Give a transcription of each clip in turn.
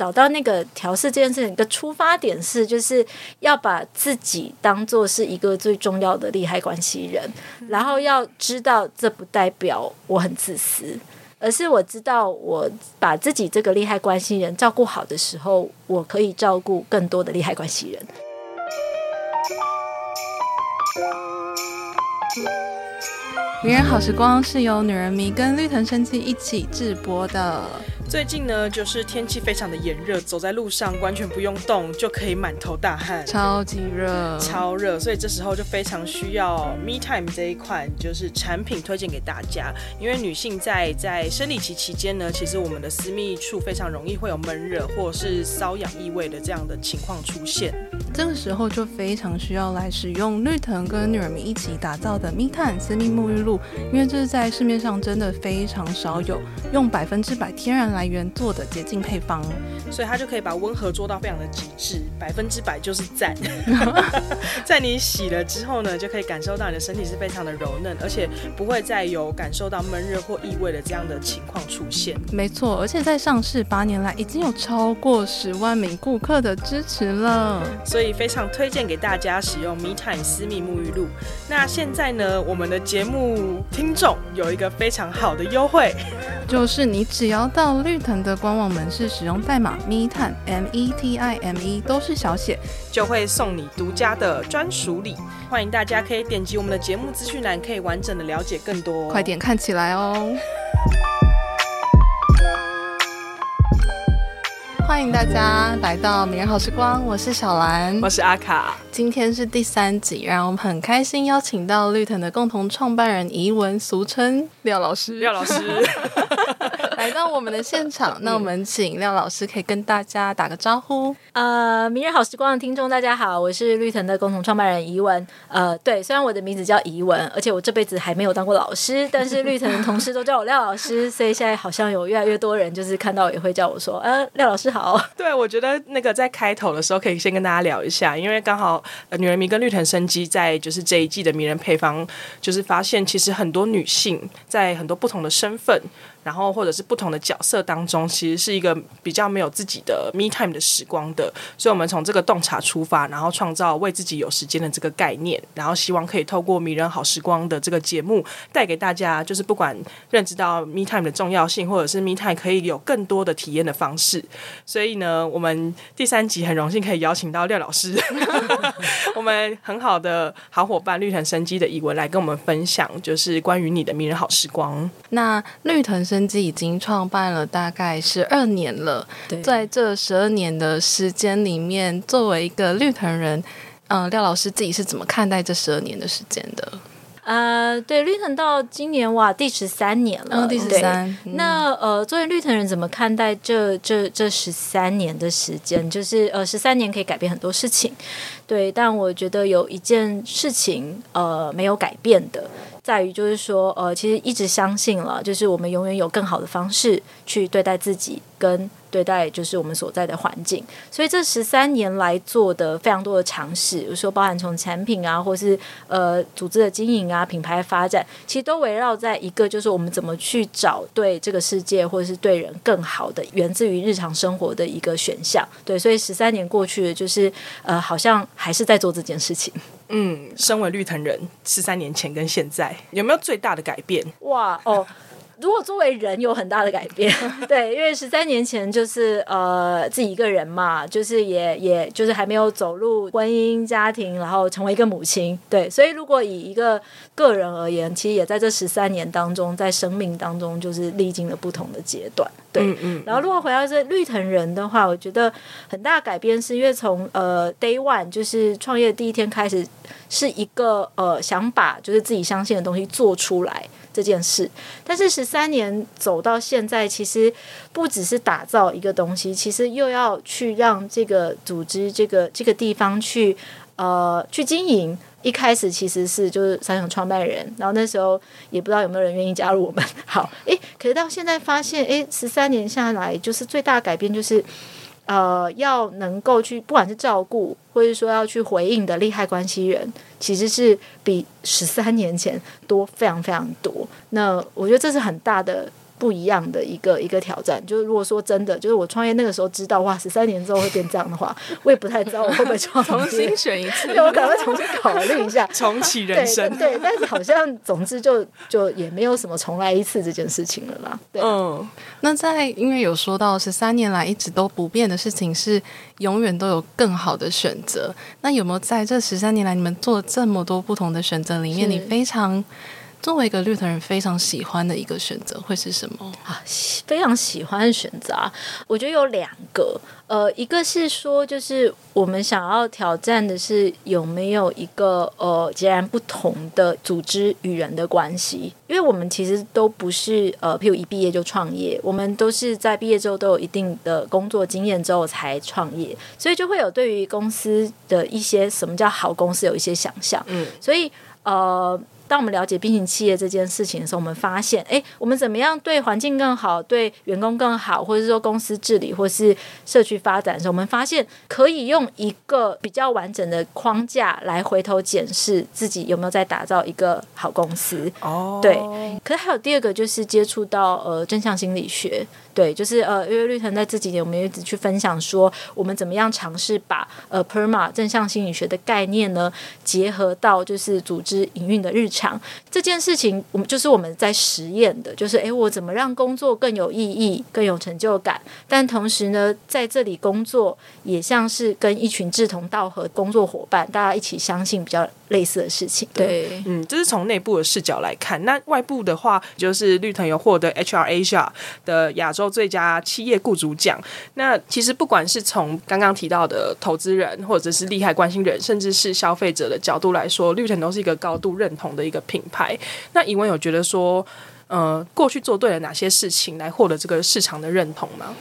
找到那个调试这件事情的出发点是，就是要把自己当做是一个最重要的利害关系人，然后要知道这不代表我很自私，而是我知道我把自己这个利害关系人照顾好的时候，我可以照顾更多的利害关系人。迷人好时光是由女人迷跟绿藤生机一起制播的。最近呢，就是天气非常的炎热，走在路上完全不用动就可以满头大汗，超级热，超热，所以这时候就非常需要 Me Time 这一款就是产品推荐给大家。因为女性在在生理期期间呢，其实我们的私密处非常容易会有闷热或者是瘙痒异味的这样的情况出现，这个时候就非常需要来使用绿藤跟女人们一起打造的 Me Time 私密沐浴露，因为这是在市面上真的非常少有用百分之百天然来。来源做的洁净配方，所以它就可以把温和做到非常的极致，百分之百就是赞。在你洗了之后呢，就可以感受到你的身体是非常的柔嫩，而且不会再有感受到闷热或异味的这样的情况出现。没错，而且在上市八年来，已经有超过十万名顾客的支持了，所以非常推荐给大家使用 Me Time 私密沐浴露。那现在呢，我们的节目听众有一个非常好的优惠，就是你只要到绿藤的官网门市使用代码 METIME M E T I M E 都是小写，就会送你独家的专属礼。欢迎大家可以点击我们的节目资讯栏，可以完整的了解更多。快点看起来哦！欢迎大家来到名人好时光，我是小兰，我是阿卡。今天是第三集，让我们很开心邀请到绿藤的共同创办人怡文，俗称廖老师。廖老师。来到我们的现场，那我们请廖老师可以跟大家打个招呼。呃，明日好时光的听众大家好，我是绿藤的共同创办人怡文。呃，对，虽然我的名字叫怡文，而且我这辈子还没有当过老师，但是绿藤的同事都叫我廖老师，所以现在好像有越来越多人就是看到也会叫我说，呃，廖老师好。对，我觉得那个在开头的时候可以先跟大家聊一下，因为刚好呃，女人迷跟绿藤生机在就是这一季的迷人配方，就是发现其实很多女性在很多不同的身份。然后或者是不同的角色当中，其实是一个比较没有自己的 me time 的时光的，所以我们从这个洞察出发，然后创造为自己有时间的这个概念，然后希望可以透过迷人好时光的这个节目，带给大家，就是不管认知到 me time 的重要性，或者是 me time 可以有更多的体验的方式。所以呢，我们第三集很荣幸可以邀请到廖老师，我们很好的好伙伴绿藤生机的以文来跟我们分享，就是关于你的迷人好时光。那绿藤。生机已经创办了大概十二年了，在这十二年的时间里面，作为一个绿藤人，嗯、呃，廖老师自己是怎么看待这十二年的时间的？呃，对，绿藤到今年哇，第十三年了，哦、第十三。嗯、那呃，作为绿藤人，怎么看待这这这十三年的时间？就是呃，十三年可以改变很多事情，对，但我觉得有一件事情呃没有改变的。在于就是说，呃，其实一直相信了，就是我们永远有更好的方式去对待自己跟。对待就是我们所在的环境，所以这十三年来做的非常多的尝试，比如说包含从产品啊，或是呃组织的经营啊、品牌发展，其实都围绕在一个就是我们怎么去找对这个世界或者是对人更好的，源自于日常生活的一个选项。对，所以十三年过去了，就是呃好像还是在做这件事情。嗯，身为绿藤人，十三年前跟现在有没有最大的改变？哇哦。如果作为人有很大的改变，对，因为十三年前就是呃自己一个人嘛，就是也也就是还没有走入婚姻家庭，然后成为一个母亲，对，所以如果以一个个人而言，其实也在这十三年当中，在生命当中就是历经了不同的阶段，对，嗯，嗯，然后如果回到这绿藤人的话，我觉得很大的改变是因为从呃 day one 就是创业第一天开始，是一个呃想把就是自己相信的东西做出来。这件事，但是十三年走到现在，其实不只是打造一个东西，其实又要去让这个组织、这个这个地方去呃去经营。一开始其实是就是三想创办人，然后那时候也不知道有没有人愿意加入我们。好，诶，可是到现在发现，诶，十三年下来，就是最大改变就是。呃，要能够去，不管是照顾，或者说要去回应的利害关系人，其实是比十三年前多非常非常多。那我觉得这是很大的不一样的一个一个挑战。就是如果说真的，就是我创业那个时候知道哇，十三年之后会变这样的话，我也不太知道我会不会创业。重新选一次，对，我可能会重新考虑一下，重启人生。对，对，但是好像总之就就也没有什么重来一次这件事情了啦。对，嗯，那在因为有说到十三年来一直都不变的事情是永远都有更好的选择。那有没有在这十三年来你们做了这么多不同的选择里面，你非常作为一个绿藤人非常喜欢的一个选择会是什么啊？非常喜欢的选择啊，我觉得有两个。呃，一个是说，就是我们想要挑战的是有没有一个呃截然不同的组织与人的关系，因为我们其实都不是呃，譬如一毕业就创业，我们都是在毕业之后都有一定的工作经验之后才创业，所以就会有对于公司的一些什么叫好公司有一些想象，嗯，所以呃。当我们了解并行企业这件事情的时候，我们发现，哎，我们怎么样对环境更好，对员工更好，或者是说公司治理或是社区发展的时候，我们发现可以用一个比较完整的框架来回头检视自己有没有在打造一个好公司。哦，对。可是还有第二个，就是接触到呃正向心理学。对，就是呃，因为绿藤在这几年，我们一直去分享说，我们怎么样尝试把呃 PERMA 正向心理学的概念呢，结合到就是组织营运的日常这件事情，我们就是我们在实验的，就是诶，我怎么让工作更有意义、更有成就感，但同时呢，在这里工作也像是跟一群志同道合工作伙伴，大家一起相信比较类似的事情。对，嗯，这是从内部的视角来看，那外部的话，就是绿藤有获得 HR Asia 的亚洲。最佳企业雇主奖。那其实不管是从刚刚提到的投资人，或者是利害关心人，甚至是消费者的角度来说，绿城都是一个高度认同的一个品牌。那疑问有觉得说，呃，过去做对了哪些事情来获得这个市场的认同吗？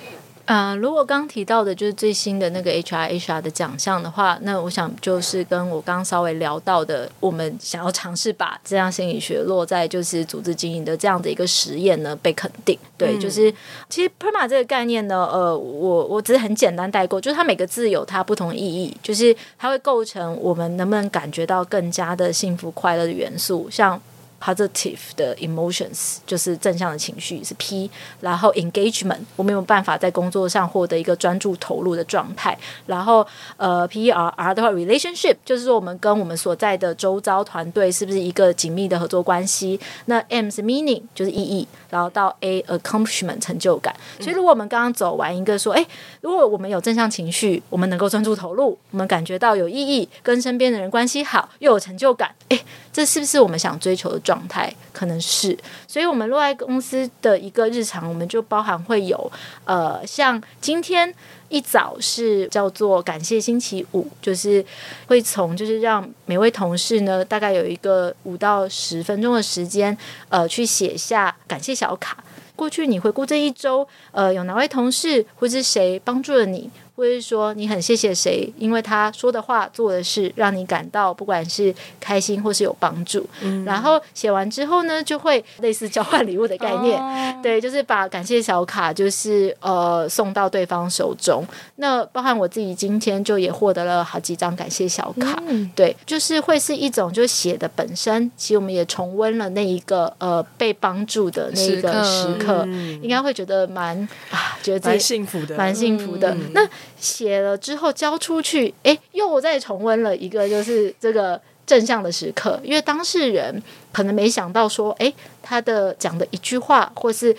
啊、呃，如果刚提到的就是最新的那个 HR Asia 的奖项的话，那我想就是跟我刚刚稍微聊到的，我们想要尝试把这样心理学落在就是组织经营的这样的一个实验呢被肯定。对，嗯、就是其实 PERMA 这个概念呢，呃，我我只是很简单带过，就是它每个字有它不同意义，就是它会构成我们能不能感觉到更加的幸福快乐的元素，像。Positive 的 emotions 就是正向的情绪是 P，然后 engagement 我没有办法在工作上获得一个专注投入的状态，然后呃 P R R 的话 relationship 就是说我们跟我们所在的周遭团队是不是一个紧密的合作关系？那 M 是 meaning 就是意义，然后到 A accomplishment 成就感。所以如果我们刚刚走完一个说，哎，如果我们有正向情绪，我们能够专注投入，我们感觉到有意义，跟身边的人关系好，又有成就感，哎，这是不是我们想追求的？状态可能是，所以我们落爱公司的一个日常，我们就包含会有，呃，像今天一早是叫做感谢星期五，就是会从就是让每位同事呢，大概有一个五到十分钟的时间，呃，去写下感谢小卡。过去你回顾这一周，呃，有哪位同事或是谁帮助了你？或者是说你很谢谢谁，因为他说的话、做的事让你感到不管是开心或是有帮助。嗯、然后写完之后呢，就会类似交换礼物的概念，哦、对，就是把感谢小卡就是呃送到对方手中。那包含我自己今天就也获得了好几张感谢小卡，嗯、对，就是会是一种就写的本身，其实我们也重温了那一个呃被帮助的那一个时刻，嗯、应该会觉得蛮啊，觉得自己幸福的，蛮幸福的。嗯、那写了之后交出去，哎，又再重温了一个，就是这个正向的时刻。因为当事人可能没想到说，哎，他的讲的一句话或是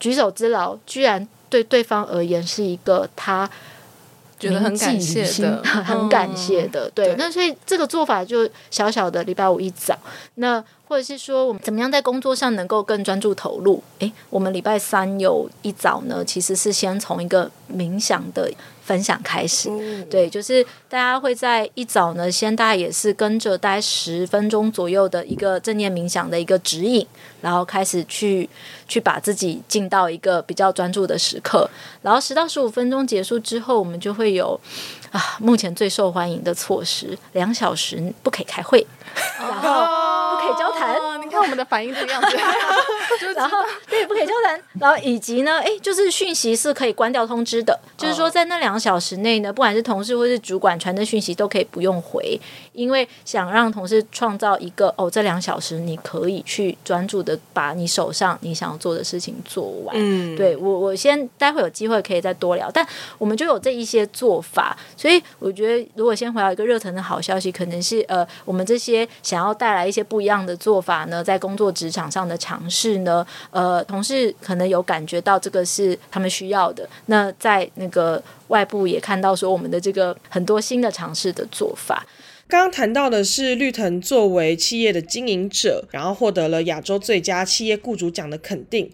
举手之劳，居然对对方而言是一个他觉得很感谢的、很感谢的。对，那所以这个做法就小小的礼拜五一早，那或者是说我们怎么样在工作上能够更专注投入？诶，我们礼拜三有一早呢，其实是先从一个冥想的。分享开始，对，就是大家会在一早呢，先大家也是跟着大概十分钟左右的一个正念冥想的一个指引，然后开始去去把自己进到一个比较专注的时刻，然后十到十五分钟结束之后，我们就会有啊，目前最受欢迎的措施，两小时不可以开会，然后不可以交谈。你看我们的反应这个样子。然后对，不可以交谈。然后以及呢，哎，就是讯息是可以关掉通知的，就是说在那两小时内呢，不管是同事或是主管传的讯息都可以不用回，因为想让同事创造一个哦，这两小时你可以去专注的把你手上你想要做的事情做完。嗯，对我我先待会有机会可以再多聊，但我们就有这一些做法，所以我觉得如果先回到一个热腾的好消息，可能是呃，我们这些想要带来一些不一样的做法呢，在工作职场上的尝试呢，呃，同事可能有感觉到这个是他们需要的。那在那个外部也看到说，我们的这个很多新的尝试的做法。刚刚谈到的是绿藤作为企业的经营者，然后获得了亚洲最佳企业雇主奖的肯定。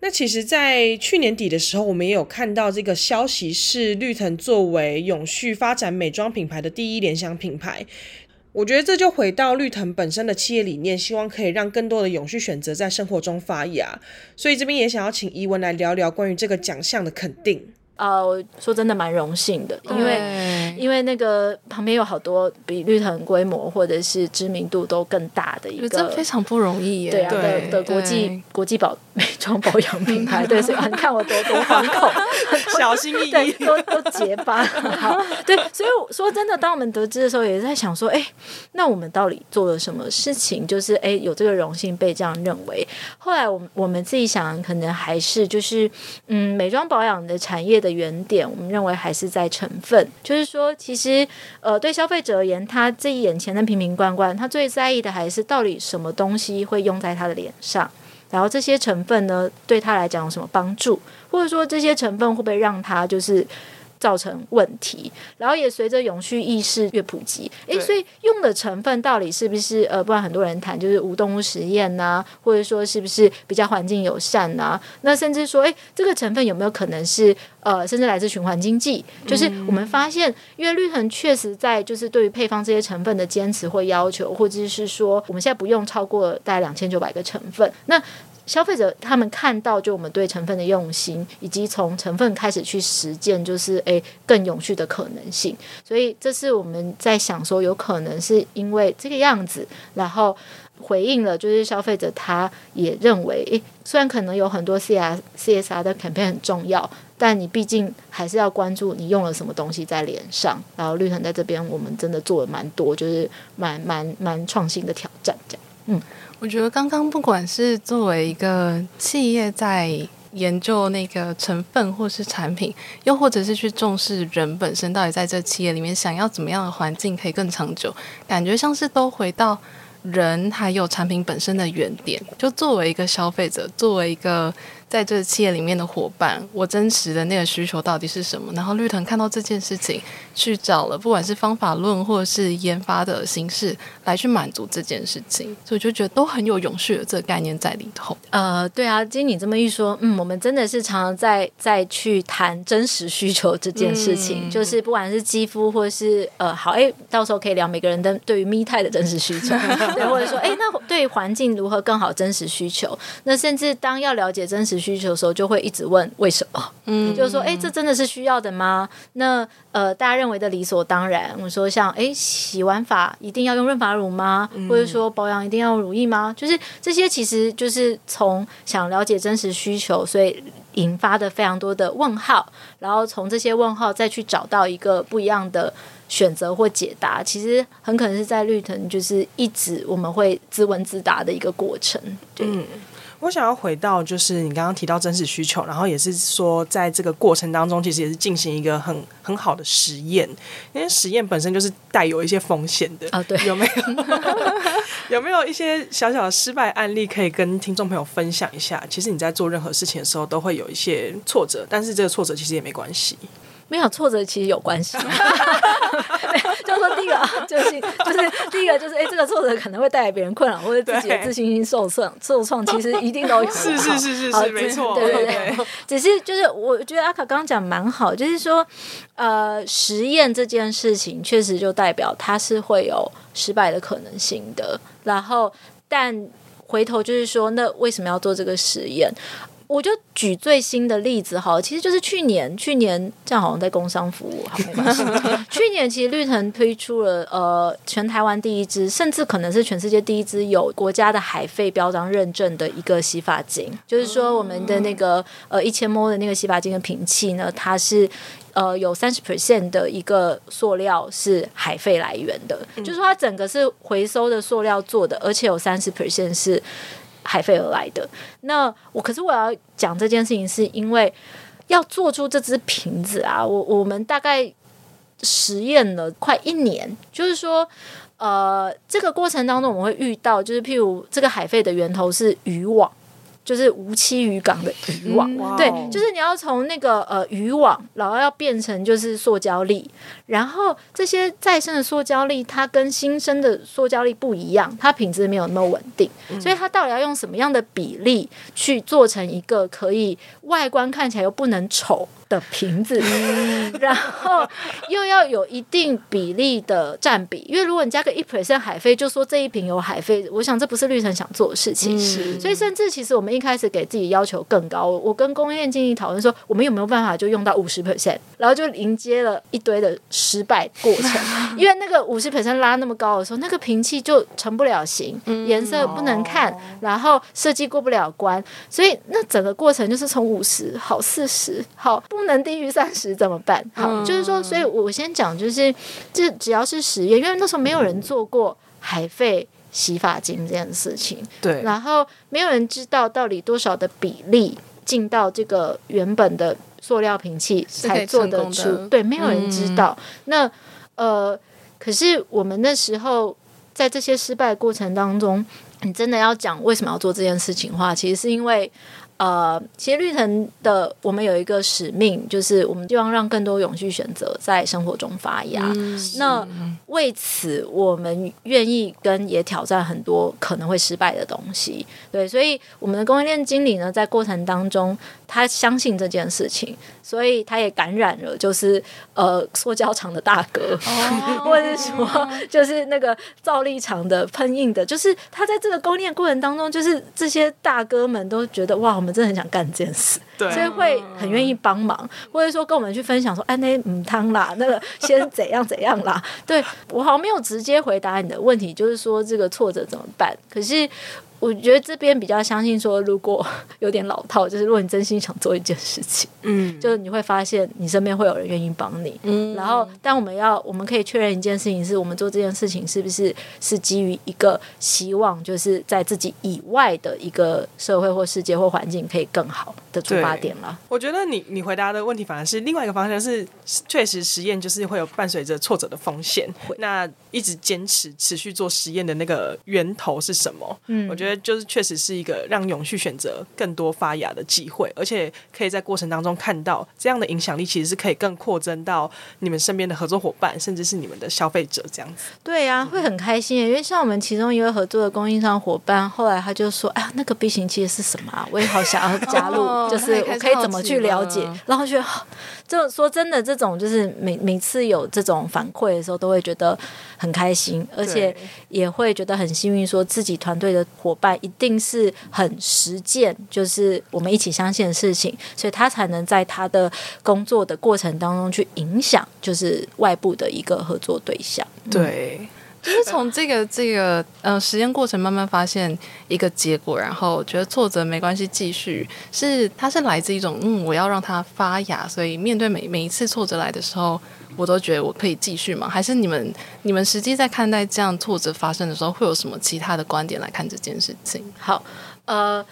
那其实，在去年底的时候，我们也有看到这个消息，是绿藤作为永续发展美妆品牌的第一联想品牌。我觉得这就回到绿藤本身的企业理念，希望可以让更多的永续选择在生活中发芽。所以这边也想要请怡文来聊聊关于这个奖项的肯定。呃，我说真的蛮荣幸的，因为因为那个旁边有好多比绿藤规模或者是知名度都更大的一个，这非常不容易耶。对啊，的的国际国际保美妆保养品牌，对，所以你看我多多惶恐，小心翼翼，对，都都结巴。好，对，所以说真的，当我们得知的时候，也是在想说，哎，那我们到底做了什么事情？就是哎，有这个荣幸被这样认为。后来我们我们自己想，可能还是就是嗯，美妆保养的产业的。原点，我们认为还是在成分，就是说，其实，呃，对消费者而言，他这眼前的瓶瓶罐罐，他最在意的还是到底什么东西会用在他的脸上，然后这些成分呢，对他来讲有什么帮助，或者说这些成分会不会让他就是。造成问题，然后也随着永续意识越普及，诶，所以用的成分到底是不是呃，不然很多人谈就是无动物实验呐、啊，或者说是不是比较环境友善呐、啊？那甚至说，诶，这个成分有没有可能是呃，甚至来自循环经济？就是我们发现，因为绿藤确实在就是对于配方这些成分的坚持或要求，或者是说我们现在不用超过大概两千九百个成分，那。消费者他们看到，就我们对成分的用心，以及从成分开始去实践，就是诶更永续的可能性。所以这是我们在想说，有可能是因为这个样子，然后回应了，就是消费者他也认为，诶虽然可能有很多 C S C S R 的 campaign 很重要，但你毕竟还是要关注你用了什么东西在脸上。然后绿藤在这边，我们真的做了蛮多，就是蛮蛮蛮创新的挑战，这样，嗯。我觉得刚刚不管是作为一个企业在研究那个成分或是产品，又或者是去重视人本身到底在这企业里面想要怎么样的环境可以更长久，感觉像是都回到人还有产品本身的原点。就作为一个消费者，作为一个。在这个企业里面的伙伴，我真实的那个需求到底是什么？然后绿藤看到这件事情，去找了不管是方法论或者是研发的形式来去满足这件事情，所以我就觉得都很有永续的这个概念在里头。呃，对啊，经你这么一说，嗯，我们真的是常常在在去谈真实需求这件事情，嗯、就是不管是肌肤或是呃，好，哎，到时候可以聊每个人的对于 me time 的真实需求，对，或者说，哎，那对于环境如何更好真实需求，那甚至当要了解真实。需求的时候就会一直问为什么，嗯，就是说，哎，这真的是需要的吗？那呃，大家认为的理所当然，我说像，哎，洗完发一定要用润发乳吗？或者说保养一定要用乳液吗？就是这些，其实就是从想了解真实需求，所以引发的非常多的问号，然后从这些问号再去找到一个不一样的选择或解答，其实很可能是在绿藤就是一直我们会自问自答的一个过程，对。嗯我想要回到，就是你刚刚提到真实需求，然后也是说，在这个过程当中，其实也是进行一个很很好的实验，因为实验本身就是带有一些风险的啊。对，有没有 有没有一些小小的失败案例可以跟听众朋友分享一下？其实你在做任何事情的时候，都会有一些挫折，但是这个挫折其实也没关系。没有挫折其实有关系，对，就是说第一个啊，就是就是第一个就是哎，这个挫折可能会带来别人困扰，或者自己的自信心受创受创，其实一定都有。是是是是是，没错，对对对。只是就是我觉得阿卡刚刚讲蛮好，就是说呃，实验这件事情确实就代表它是会有失败的可能性的。然后，但回头就是说，那为什么要做这个实验？我就举最新的例子哈，其实就是去年，去年这样好像在工商服务，好没关系。去年其实绿藤推出了呃全台湾第一支，甚至可能是全世界第一支有国家的海废标章认证的一个洗发精，就是说我们的那个呃一千 ml 的那个洗发精的瓶器呢，它是呃有三十 percent 的一个塑料是海废来源的，就是说它整个是回收的塑料做的，而且有三十 percent 是。海飞而来的，那我可是我要讲这件事情，是因为要做出这只瓶子啊，我我们大概实验了快一年，就是说，呃，这个过程当中我们会遇到，就是譬如这个海费的源头是渔网。就是无期渔港的渔网，嗯、对，就是你要从那个呃渔网，然后要变成就是塑胶粒，然后这些再生的塑胶粒，它跟新生的塑胶粒不一样，它品质没有那么稳定，嗯、所以它到底要用什么样的比例去做成一个可以外观看起来又不能丑的瓶子，然后又要有一定比例的占比，因为如果你加个一 percent 海飞，就说这一瓶有海飞，我想这不是绿城想做的事情。嗯、所以甚至其实我们一开始给自己要求更高，我跟供应链经理讨论说，我们有没有办法就用到五十 percent，然后就迎接了一堆的失败过程，因为那个五十 percent 拉那么高的时候，那个瓶器就成不了型，颜色不能看，然后设计过不了关，所以那整个过程就是从五十好四十好。不能低于三十怎么办？好，嗯、就是说，所以我先讲，就是这只要是实验，因为那时候没有人做过海废洗发精这件事情，对，然后没有人知道到底多少的比例进到这个原本的塑料瓶器才做得出，对，没有人知道。嗯、那呃，可是我们那时候在这些失败过程当中，你真的要讲为什么要做这件事情的话，其实是因为。呃，其实绿藤的我们有一个使命，就是我们希望让更多永续选择在生活中发芽。嗯、那为此，我们愿意跟也挑战很多可能会失败的东西。对，所以我们的供应链经理呢，在过程当中，他相信这件事情，所以他也感染了，就是呃，塑胶厂的大哥，哦、或者是说，就是那个造粒厂的喷印的，就是他在这个供应链过程当中，就是这些大哥们都觉得哇，我们。我真的很想干这件事，对所以会很愿意帮忙，或者说跟我们去分享说，哎，那嗯汤啦，那个先怎样怎样啦。对，我好像没有直接回答你的问题，就是说这个挫折怎么办？可是。我觉得这边比较相信说，如果有点老套，就是如果你真心想做一件事情，嗯，就是你会发现你身边会有人愿意帮你，嗯，然后但我们要我们可以确认一件事情是，我们做这件事情是不是是基于一个希望，就是在自己以外的一个社会或世界或环境可以更好的出发点了。我觉得你你回答的问题反而是另外一个方向，是确实实验就是会有伴随着挫折的风险，会那一直坚持持续做实验的那个源头是什么？嗯，我觉得。就是确实是一个让永续选择更多发芽的机会，而且可以在过程当中看到这样的影响力，其实是可以更扩增到你们身边的合作伙伴，甚至是你们的消费者这样子。对呀、啊，会很开心，因为像我们其中一位合作的供应商伙伴，后来他就说：“哎呀，那个 B 型器是什么啊？我也好想要加入，哦、就是我可以怎么去了解？”然后觉得，就说真的，这种就是每每次有这种反馈的时候，都会觉得很开心，而且也会觉得很幸运，说自己团队的伙伴。一定是很实践，就是我们一起相信的事情，所以他才能在他的工作的过程当中去影响，就是外部的一个合作对象。对，嗯、就是从这个这个呃实验过程慢慢发现一个结果，然后觉得挫折没关系，继续是它是来自一种嗯，我要让它发芽，所以面对每每一次挫折来的时候。我都觉得我可以继续吗？还是你们你们实际在看待这样挫折发生的时候，会有什么其他的观点来看这件事情？好，呃，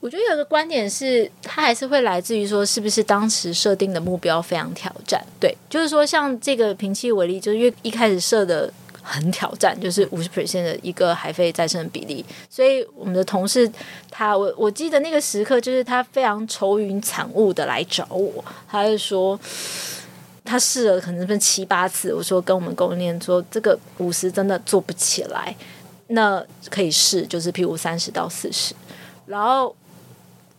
我觉得有个观点是，它还是会来自于说，是不是当时设定的目标非常挑战？对，就是说像这个瓶器为例，就是因为一开始设的很挑战，就是五十 percent 的一个海废再生的比例，所以我们的同事他，我我记得那个时刻，就是他非常愁云惨雾的来找我，他就说。他试了可能是七八次，我说跟我们供应链说这个五十真的做不起来，那可以试，就是譬如三十到四十，然后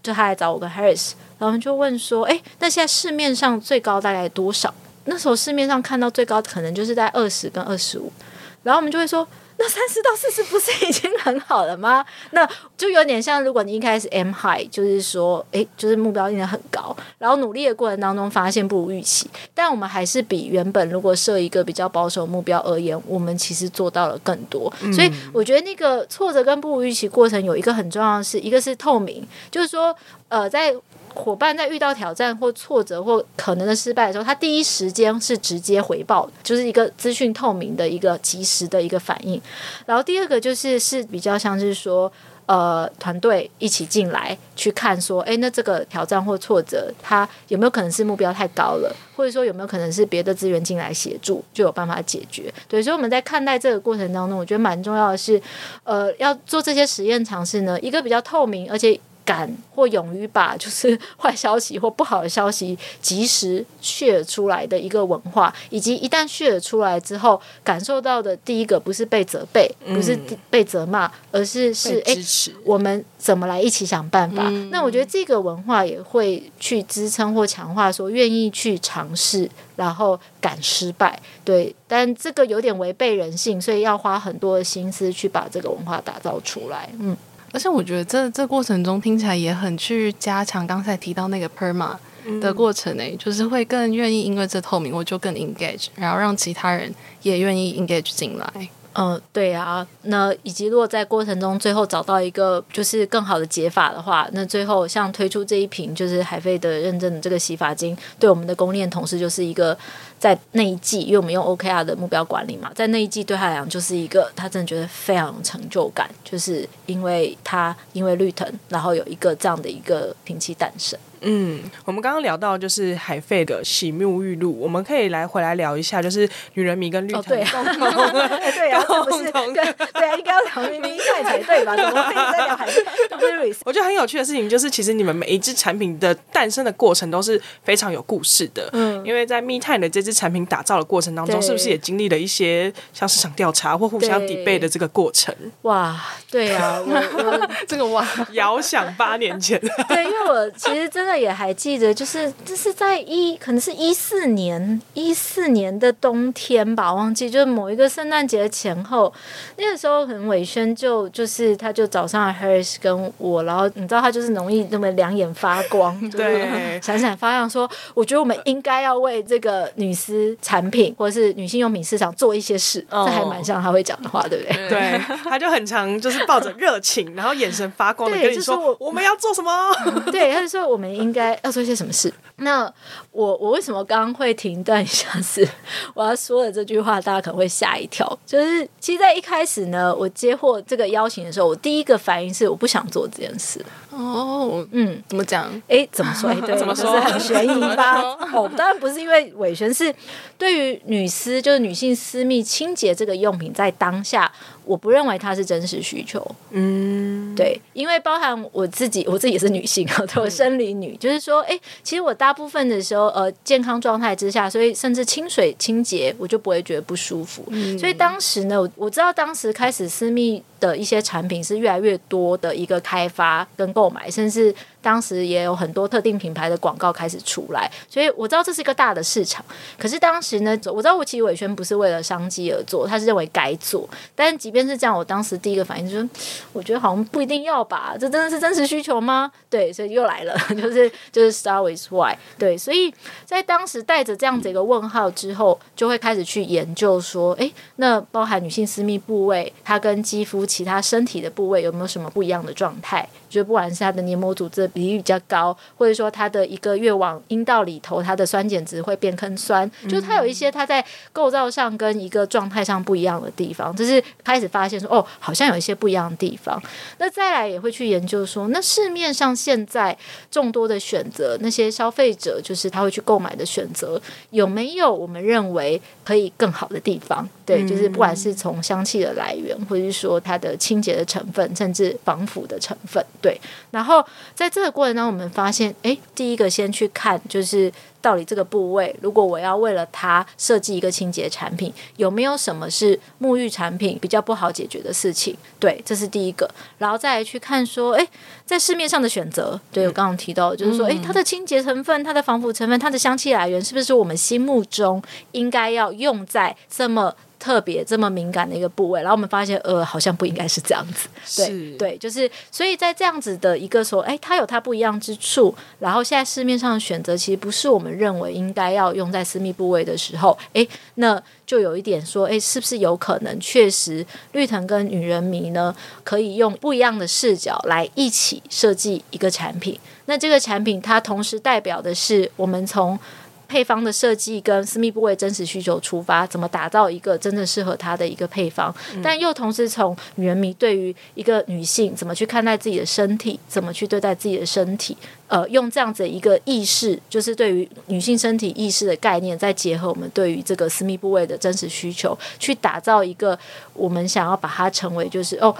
就他来找我跟 Harris，然后就问说，哎，那现在市面上最高大概多少？那时候市面上看到最高可能就是在二十跟二十五，然后我们就会说。那三十到四十不是 已经很好了吗？那就有点像，如果你一开始 M high，就是说，诶，就是目标定的很高，然后努力的过程当中发现不如预期，但我们还是比原本如果设一个比较保守目标而言，我们其实做到了更多。嗯、所以我觉得那个挫折跟不如预期过程有一个很重要的是，一个是透明，就是说，呃，在。伙伴在遇到挑战或挫折或可能的失败的时候，他第一时间是直接回报，就是一个资讯透明的一个及时的一个反应。然后第二个就是是比较像是说，呃，团队一起进来去看说，诶，那这个挑战或挫折，它有没有可能是目标太高了，或者说有没有可能是别的资源进来协助就有办法解决？对，所以我们在看待这个过程当中，我觉得蛮重要的是，呃，要做这些实验尝试呢，一个比较透明，而且。敢或勇于把就是 坏消息或不好的消息及时 share 出来的一个文化，以及一旦 share 出来之后，感受到的第一个不是被责备，不是被责骂，而是是哎、欸，我们怎么来一起想办法？嗯、那我觉得这个文化也会去支撑或强化说愿意去尝试，然后敢失败。对，但这个有点违背人性，所以要花很多的心思去把这个文化打造出来。嗯。而且我觉得这这过程中听起来也很去加强刚才提到那个 PERMA 的过程诶、欸，嗯、就是会更愿意因为这透明，我就更 engage，然后让其他人也愿意 engage 进来。嗯，对啊，那以及如果在过程中最后找到一个就是更好的解法的话，那最后像推出这一瓶就是海飞的认证的这个洗发精，对我们的供链同事就是一个在那一季，因为我们用 OKR 的目标管理嘛，在那一季对他来讲就是一个他真的觉得非常有成就感，就是因为他因为绿藤，然后有一个这样的一个瓶器诞生。嗯，我们刚刚聊到就是海费的洗沐浴露，我们可以来回来聊一下，就是女人迷跟绿藤共同，对啊，不是对对啊，应该要聊咪咪菜才对吧？怎么会在聊海费？我觉得很有趣的事情就是，其实你们每一支产品的诞生的过程都是非常有故事的。嗯，因为在密探的这支产品打造的过程当中，是不是也经历了一些像市场调查或互相抵备的这个过程？哇，对啊，我我 这个哇，遥想八年前，对，因为我其实真的。也还记得，就是这是在一可能是一四年一四年的冬天吧，忘记就是某一个圣诞节前后，那个时候很伟轩就就是他就找上了 Harris 跟我，然后你知道他就是容易那么两眼发光，对，闪闪发亮，说我觉得我们应该要为这个女丝产品或者是女性用品市场做一些事，这还蛮像他会讲的话，对不对？对，他就很常就是抱着热情，然后眼神发光的跟你说，我我们要做什么？对，他就说我们。应该要做些什么事？那我我为什么刚刚会停断一下？是我要说的这句话，大家可能会吓一跳。就是其实，在一开始呢，我接获这个邀请的时候，我第一个反应是我不想做这件事。哦，嗯，怎么讲？哎，怎么说？对，怎么说？很悬疑吧？哦，当然不是因为伟轩，是对于女私，就是女性私密清洁这个用品，在当下。我不认为它是真实需求，嗯，对，因为包含我自己，我自己也是女性，我生理女，嗯、就是说，哎，其实我大部分的时候，呃，健康状态之下，所以甚至清水清洁，我就不会觉得不舒服。嗯、所以当时呢，我我知道当时开始私密的一些产品是越来越多的一个开发跟购买，甚至。当时也有很多特定品牌的广告开始出来，所以我知道这是一个大的市场。可是当时呢，我知道我其伟轩不是为了商机而做，他是认为该做。但即便是这样，我当时第一个反应就是，我觉得好像不一定要吧，这真的是真实需求吗？对，所以又来了，就是就是 Star with why。对，所以在当时带着这样子一个问号之后，就会开始去研究说，诶，那包含女性私密部位，它跟肌肤其他身体的部位有没有什么不一样的状态？就不管是它的黏膜组织的比例比较高，或者说它的一个越往阴道里头，它的酸碱值会变更酸，就是它有一些它在构造上跟一个状态上不一样的地方，就是开始发现说哦，好像有一些不一样的地方。那再来也会去研究说，那市面上现在众多的选择，那些消费者就是他会去购买的选择，有没有我们认为可以更好的地方？对，就是不管是从香气的来源，或者是说它的清洁的成分，甚至防腐的成分。对，然后在这个过程当中，我们发现，哎，第一个先去看，就是到底这个部位，如果我要为了它设计一个清洁产品，有没有什么是沐浴产品比较不好解决的事情？对，这是第一个，然后再来去看说，哎，在市面上的选择，对我刚刚提到，就是说，哎，它的清洁成分、它的防腐成分、它的香气来源，是不是我们心目中应该要用在这么特别这么敏感的一个部位，然后我们发现，呃，好像不应该是这样子。对是对，就是所以在这样子的一个说，哎，它有它不一样之处。然后现在市面上的选择其实不是我们认为应该要用在私密部位的时候，哎，那就有一点说，哎，是不是有可能确实绿藤跟女人迷呢，可以用不一样的视角来一起设计一个产品？那这个产品它同时代表的是我们从配方的设计跟私密部位真实需求出发，怎么打造一个真正适合她的一个配方？嗯、但又同时从女人迷对于一个女性怎么去看待自己的身体，怎么去对待自己的身体，呃，用这样子的一个意识，就是对于女性身体意识的概念，再结合我们对于这个私密部位的真实需求，去打造一个我们想要把它成为就是哦。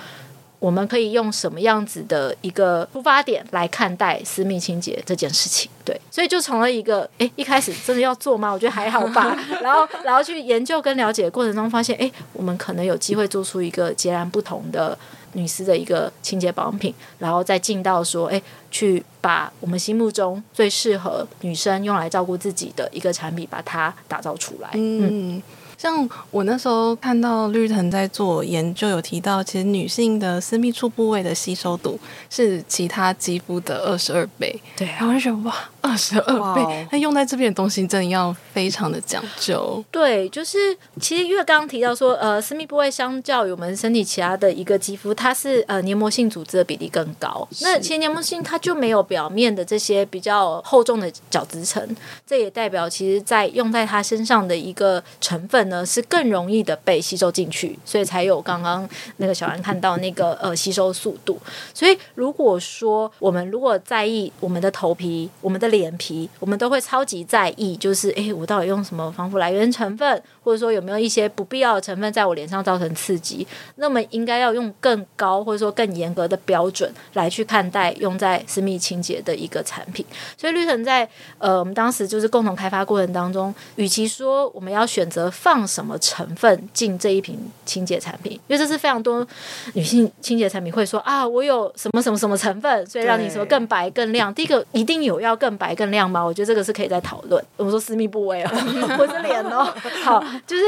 我们可以用什么样子的一个出发点来看待私密清洁这件事情？对，所以就从了一个哎，一开始真的要做吗？我觉得还好吧。然后，然后去研究跟了解的过程中，发现哎，我们可能有机会做出一个截然不同的女士的一个清洁保养品，然后再进到说，哎，去把我们心目中最适合女生用来照顾自己的一个产品，把它打造出来。嗯。嗯像我那时候看到绿藤在做研究，有提到，其实女性的私密处部位的吸收度是其他肌肤的二十二倍。对啊，然后我就觉得哇，二十二倍，那用在这边的东西真的要非常的讲究。对，就是其实因为刚刚提到说，呃，私密部位相较于我们身体其他的一个肌肤，它是呃黏膜性组织的比例更高。那其实黏膜性它就没有表面的这些比较厚重的角质层，这也代表其实在用在它身上的一个成分。呢是更容易的被吸收进去，所以才有刚刚那个小安看到那个呃吸收速度。所以如果说我们如果在意我们的头皮、我们的脸皮，我们都会超级在意，就是诶，我到底用什么防腐来源成分，或者说有没有一些不必要的成分在我脸上造成刺激？那么应该要用更高或者说更严格的标准来去看待用在私密清洁的一个产品。所以绿藤在呃我们当时就是共同开发过程当中，与其说我们要选择放放什么成分进这一瓶清洁产品？因为这是非常多女性清洁产品会说啊，我有什么什么什么成分，所以让你什么更白更亮。第一个一定有要更白更亮吗？我觉得这个是可以再讨论。我说私密部位哦，或是脸哦，好，就是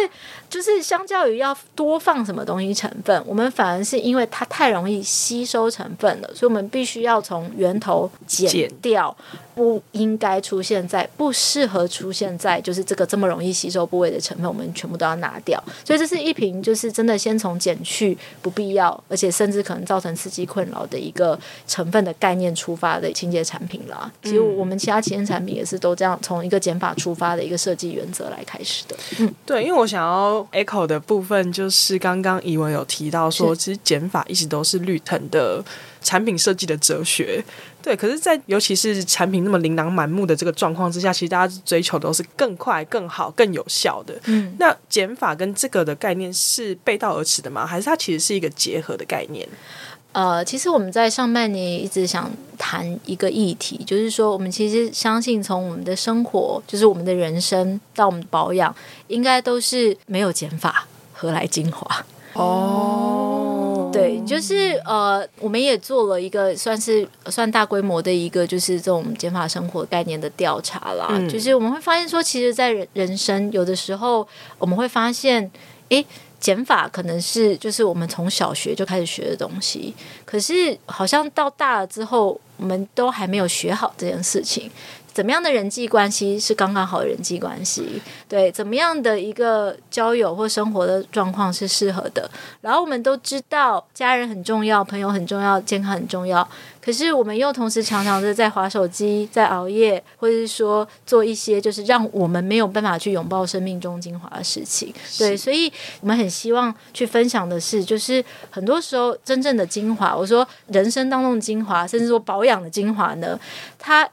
就是相较于要多放什么东西成分，我们反而是因为它太容易吸收成分了，所以我们必须要从源头减掉。不应该出现在，不适合出现在，就是这个这么容易吸收部位的成分，我们全部都要拿掉。所以这是一瓶，就是真的先从减去不必要，而且甚至可能造成刺激困扰的一个成分的概念出发的清洁产品啦。其实我们其他清洁产品也是都这样，从一个减法出发的一个设计原则来开始的。嗯，对，因为我想要 echo 的部分就是刚刚怡文有提到说，其实减法一直都是绿藤的产品设计的哲学。对，可是，在尤其是产品那么琳琅满目的这个状况之下，其实大家追求的都是更快、更好、更有效的。嗯，那减法跟这个的概念是背道而驰的吗？还是它其实是一个结合的概念？呃，其实我们在上半年一直想谈一个议题，就是说，我们其实相信，从我们的生活，就是我们的人生到我们的保养，应该都是没有减法，何来精华？哦，对，就是呃，我们也做了一个算是算大规模的一个就是这种减法生活概念的调查啦。嗯、就是我们会发现说，其实，在人人生有的时候，我们会发现，诶，减法可能是就是我们从小学就开始学的东西，可是好像到大了之后，我们都还没有学好这件事情。怎么样的人际关系是刚刚好的人际关系？对，怎么样的一个交友或生活的状况是适合的？然后我们都知道家人很重要，朋友很重要，健康很重要。可是我们又同时常常的在滑手机，在熬夜，或者是说做一些就是让我们没有办法去拥抱生命中精华的事情。对，所以我们很希望去分享的是，就是很多时候真正的精华，我说人生当中的精华，甚至说保养的精华呢，它。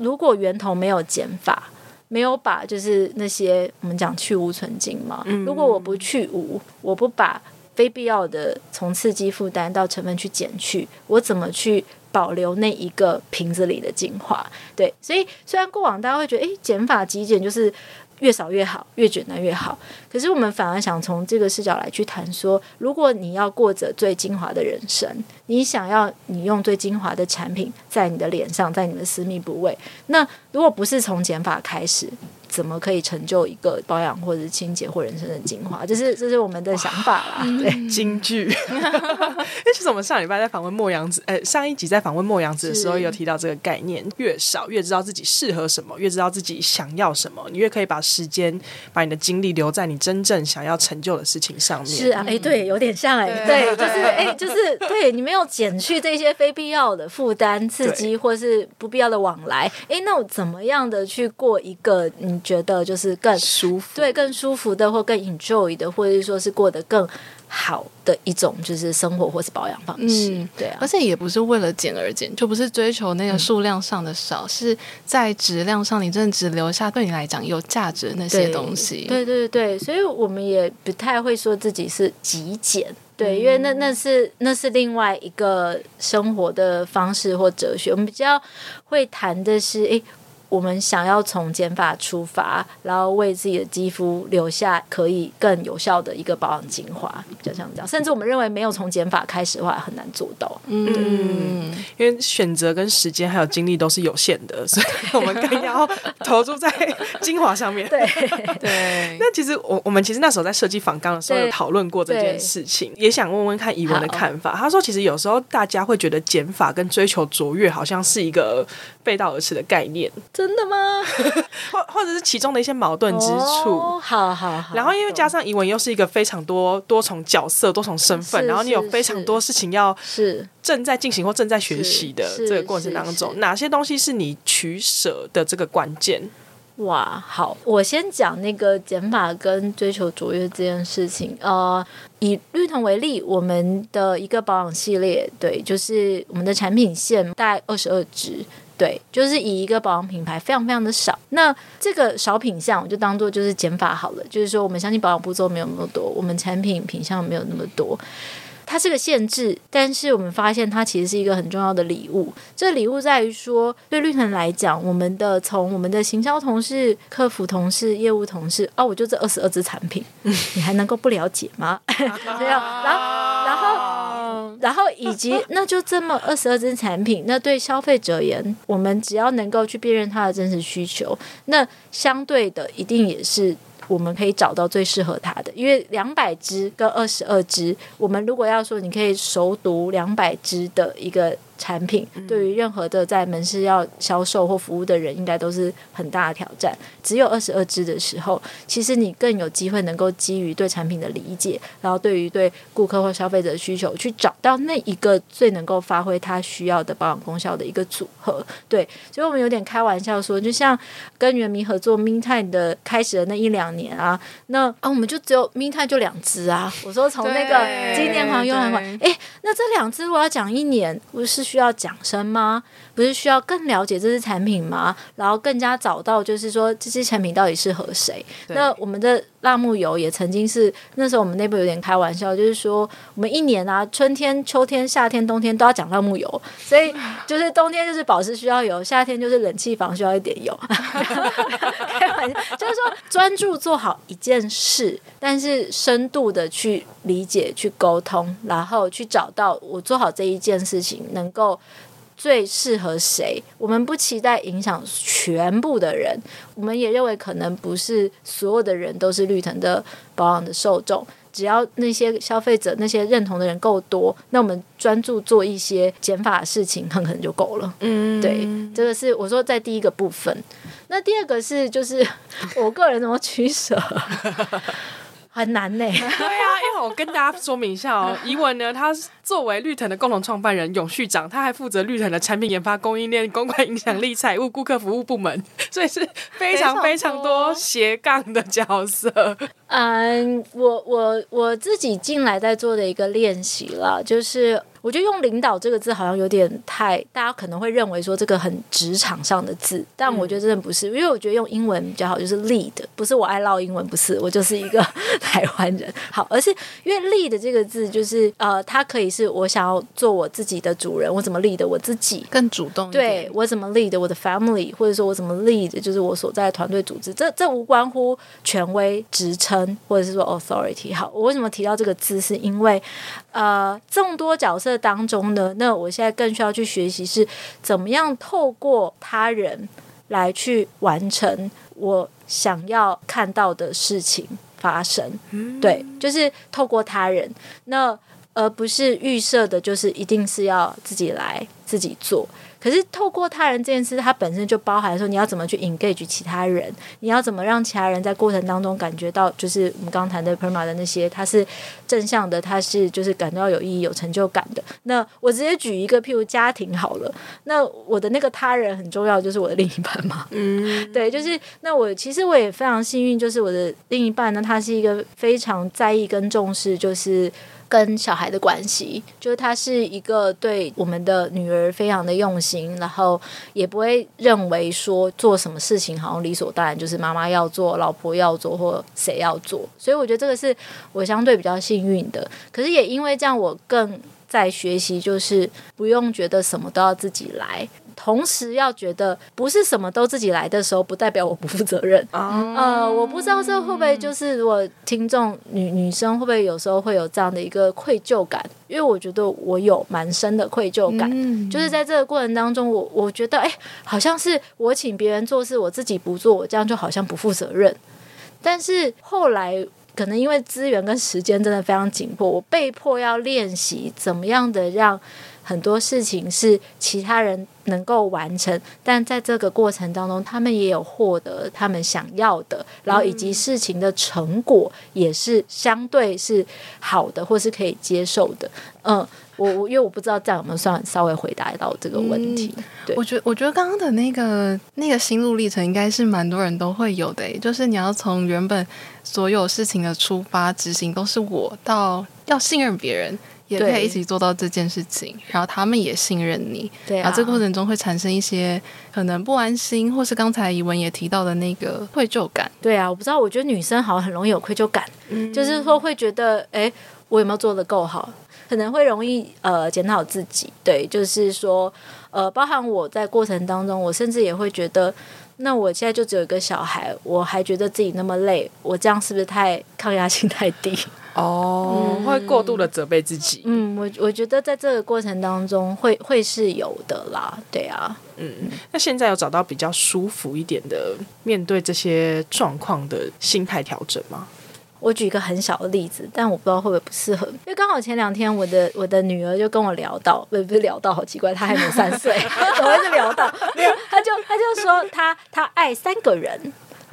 如果源头没有减法，没有把就是那些我们讲去芜存精嘛。嗯、如果我不去芜，我不把非必要的从刺激负担到成分去减去，我怎么去保留那一个瓶子里的精华？对，所以虽然过往大家会觉得，诶，减法极简就是。越少越好，越简单越好。可是我们反而想从这个视角来去谈说，如果你要过着最精华的人生，你想要你用最精华的产品在你的脸上，在你的私密部位，那如果不是从减法开始，怎么可以成就一个保养或者是清洁或人生的精华，这是这是我们的想法啦。对，金句。因为其实我们上礼拜在访问莫阳子，呃，上一集在访问莫阳子的时候，有提到这个概念：越少越知道自己适合什么，越知道自己想要什么，你越可以把时间、把你的精力留在你真正想要成就的事情上面。是啊，哎，对，有点像哎，对，就是哎，就是对你没有减去这些非必要的负担、刺激或是不必要的往来，哎，那我怎么样的去过一个你觉得就是更舒服，对，更舒服的或更 enjoy 的，或者是说是过得更好的一种就是生活或是保养方式，嗯、对啊，而且也不是为了减而减，就不是追求那个数量上的少，嗯、是在质量上，你真的只留下对你来讲有价值的那些东西。对对对对，所以我们也不太会说自己是极简，对，因为那那是那是另外一个生活的方式或哲学，我们比较会谈的是，诶。我们想要从减法出发，然后为自己的肌肤留下可以更有效的一个保养精华，就像这样。甚至我们认为没有从减法开始的话，很难做到。嗯，因为选择跟时间还有精力都是有限的，所以我们更要投注在精华上面。对 对。那其实我我们其实那时候在设计访纲的时候有讨论过这件事情，也想问问看怡文的看法。他说，其实有时候大家会觉得减法跟追求卓越好像是一个背道而驰的概念。真的吗？或或者是其中的一些矛盾之处。哦、好好好。然后因为加上怡文又是一个非常多多重角色、多重身份，然后你有非常多事情要是正在进行或正在学习的这个过程当中，哪些东西是你取舍的这个关键？哇，好，我先讲那个减法跟追求卓越这件事情。呃，以绿藤为例，我们的一个保养系列，对，就是我们的产品线大概二十二支。对，就是以一个保养品牌非常非常的少，那这个少品项我就当做就是减法好了。就是说，我们相信保养步骤没有那么多，我们产品品项没有那么多，它是个限制。但是我们发现它其实是一个很重要的礼物。这礼物在于说，对绿藤来讲，我们的从我们的行销同事、客服同事、业务同事，哦，我就这二十二支产品，你还能够不了解吗？没有，然后，然后。然后以及那就这么 二十二支产品，那对消费者而言，我们只要能够去辨认他的真实需求，那相对的一定也是我们可以找到最适合他的。因为两百支跟二十二支，我们如果要说你可以熟读两百支的一个。产品对于任何的在门市要销售或服务的人，应该都是很大的挑战。只有二十二支的时候，其实你更有机会能够基于对产品的理解，然后对于对顾客或消费者的需求，去找到那一个最能够发挥他需要的保养功效的一个组合。对，所以我们有点开玩笑说，就像跟原迷合作 Meantime 的开始的那一两年啊，那啊我们就只有 Meantime 就两支啊。我说从那个经典款、优良款，哎，那这两支我要讲一年，我是？需要讲声吗？不是需要更了解这支产品吗？然后更加找到，就是说这支产品到底适合谁？那我们的辣木油也曾经是那时候我们内部有点开玩笑，就是说我们一年啊，春天、秋天、夏天、冬天都要讲辣木油，所以就是冬天就是保湿需要油，夏天就是冷气房需要一点油。开玩笑，就是说专注做好一件事，但是深度的去理解、去沟通，然后去找到我做好这一件事情能够。最适合谁？我们不期待影响全部的人，我们也认为可能不是所有的人都是绿藤的保养的受众。只要那些消费者、那些认同的人够多，那我们专注做一些减法的事情，很可能就够了。嗯，对，这个是我说在第一个部分。那第二个是，就是 我个人怎么取舍。很难呢、欸，对啊，因为我跟大家说明一下哦，怡文呢，他作为绿藤的共同创办人、永续长，他还负责绿藤的产品研发、供应链、公关、影响力、财务、顾客服务部门，所以是非常非常多斜杠的角色。嗯，我我我自己进来在做的一个练习了，就是。我觉得用领导这个字好像有点太，大家可能会认为说这个很职场上的字，但我觉得真的不是，因为我觉得用英文比较好，就是 lead，不是我爱唠英文，不是，我就是一个台湾人，好，而是因为 lead 这个字就是呃，它可以是我想要做我自己的主人，我怎么 lead 我自己更主动对我怎么 lead 我的 family，或者说我怎么 lead 就是我所在的团队组织，这这无关乎权威职称或者是说 authority。好，我为什么提到这个字，是因为呃，众多角色。这当中呢，那我现在更需要去学习是怎么样透过他人来去完成我想要看到的事情发生。嗯、对，就是透过他人，那而不是预设的，就是一定是要自己来自己做。可是透过他人这件事，它本身就包含说你要怎么去 engage 其他人，你要怎么让其他人在过程当中感觉到，就是我们刚谈的 PERMA 的那些，它是正向的，它是就是感到有意义、有成就感的。那我直接举一个，譬如家庭好了，那我的那个他人很重要，就是我的另一半嘛。嗯，对，就是那我其实我也非常幸运，就是我的另一半呢，他是一个非常在意跟重视，就是。跟小孩的关系，就是他是一个对我们的女儿非常的用心，然后也不会认为说做什么事情好像理所当然，就是妈妈要做、老婆要做或谁要做。所以我觉得这个是我相对比较幸运的。可是也因为这样，我更在学习，就是不用觉得什么都要自己来。同时要觉得不是什么都自己来的时候，不代表我不负责任。嗯、呃，我不知道这会不会就是如果听众女女生会不会有时候会有这样的一个愧疚感？因为我觉得我有蛮深的愧疚感，嗯、就是在这个过程当中，我我觉得哎，好像是我请别人做事，我自己不做，我这样就好像不负责任。但是后来可能因为资源跟时间真的非常紧迫，我被迫要练习怎么样的让。很多事情是其他人能够完成，但在这个过程当中，他们也有获得他们想要的，然后以及事情的成果也是相对是好的，或是可以接受的。嗯，我我因为我不知道这样有没有算稍微回答到这个问题。对，我觉得我觉得刚刚的那个那个心路历程，应该是蛮多人都会有的，就是你要从原本所有事情的出发执行都是我，到要信任别人。也可以一起做到这件事情，然后他们也信任你，对啊，然后这个过程中会产生一些可能不安心，或是刚才怡文也提到的那个愧疚感。对啊，我不知道，我觉得女生好像很容易有愧疚感，嗯，就是说会觉得，哎，我有没有做的够好？可能会容易呃检讨自己。对，就是说，呃，包含我在过程当中，我甚至也会觉得，那我现在就只有一个小孩，我还觉得自己那么累，我这样是不是太抗压性太低？哦，嗯、会过度的责备自己。嗯，我我觉得在这个过程当中会会是有的啦，对啊。嗯，那现在有找到比较舒服一点的面对这些状况的心态调整吗？我举一个很小的例子，但我不知道会不会不适合，因为刚好前两天我的我的女儿就跟我聊到，不是不是聊到，好奇怪，她还没有三岁，怎么会是聊到？没有，她就她就说她她爱三个人，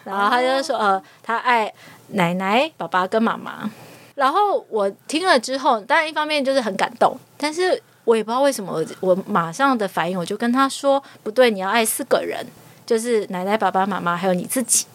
然后她就说呃，她爱奶奶、爸爸跟妈妈。然后我听了之后，当然一方面就是很感动，但是我也不知道为什么我，马上的反应我就跟他说：“不对，你要爱四个人，就是奶奶、爸爸妈妈还有你自己。”